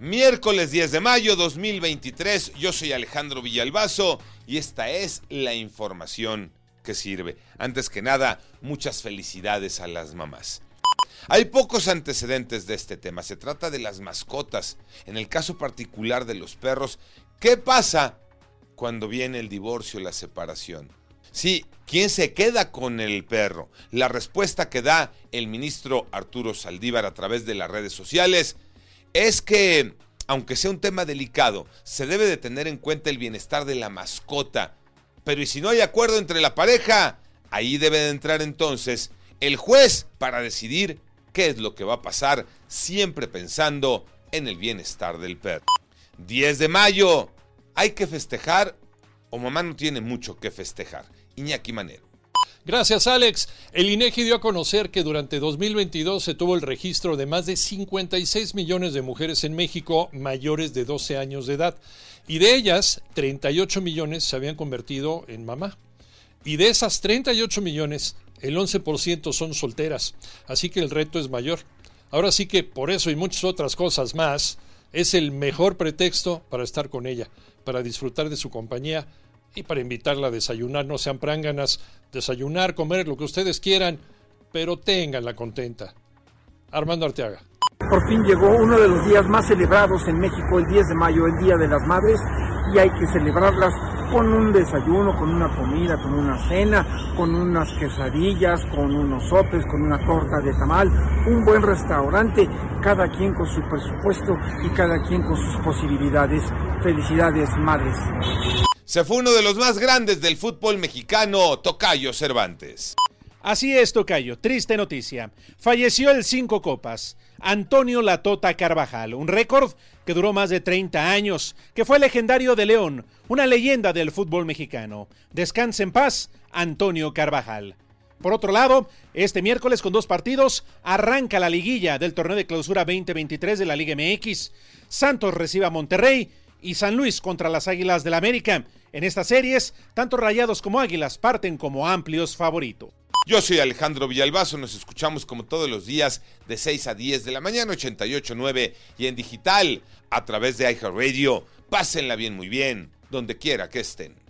Miércoles 10 de mayo 2023, yo soy Alejandro Villalbazo y esta es la información que sirve. Antes que nada, muchas felicidades a las mamás. Hay pocos antecedentes de este tema, se trata de las mascotas. En el caso particular de los perros, ¿qué pasa cuando viene el divorcio, la separación? Sí, ¿quién se queda con el perro? La respuesta que da el ministro Arturo Saldívar a través de las redes sociales es que, aunque sea un tema delicado, se debe de tener en cuenta el bienestar de la mascota. Pero ¿y si no hay acuerdo entre la pareja? Ahí debe de entrar entonces el juez para decidir qué es lo que va a pasar, siempre pensando en el bienestar del perro. 10 de mayo, ¿hay que festejar o mamá no tiene mucho que festejar? Iñaki Manero. Gracias, Alex. El INEGI dio a conocer que durante 2022 se tuvo el registro de más de 56 millones de mujeres en México mayores de 12 años de edad. Y de ellas, 38 millones se habían convertido en mamá. Y de esas 38 millones, el 11% son solteras. Así que el reto es mayor. Ahora sí que por eso y muchas otras cosas más, es el mejor pretexto para estar con ella, para disfrutar de su compañía y para invitarla a desayunar. No sean pránganas, desayunar, comer, lo que ustedes quieran, pero ténganla contenta. Armando Arteaga. Por fin llegó uno de los días más celebrados en México, el 10 de mayo, el Día de las Madres, y hay que celebrarlas con un desayuno, con una comida, con una cena, con unas quesadillas, con unos sopes, con una torta de tamal, un buen restaurante, cada quien con su presupuesto y cada quien con sus posibilidades. Felicidades, madres. Se fue uno de los más grandes del fútbol mexicano, Tocayo Cervantes. Así es, Tocayo. Triste noticia. Falleció el Cinco Copas. Antonio Latota Carvajal, un récord que duró más de 30 años, que fue legendario de León, una leyenda del fútbol mexicano. Descanse en paz, Antonio Carvajal. Por otro lado, este miércoles con dos partidos arranca la liguilla del torneo de clausura 2023 de la Liga MX. Santos recibe a Monterrey y San Luis contra las Águilas del la América. En estas series, tanto Rayados como Águilas parten como amplios favoritos. Yo soy Alejandro Villalbazo, nos escuchamos como todos los días de 6 a 10 de la mañana, 88.9 y en digital a través de iHeartRadio. Pásenla bien, muy bien, donde quiera que estén.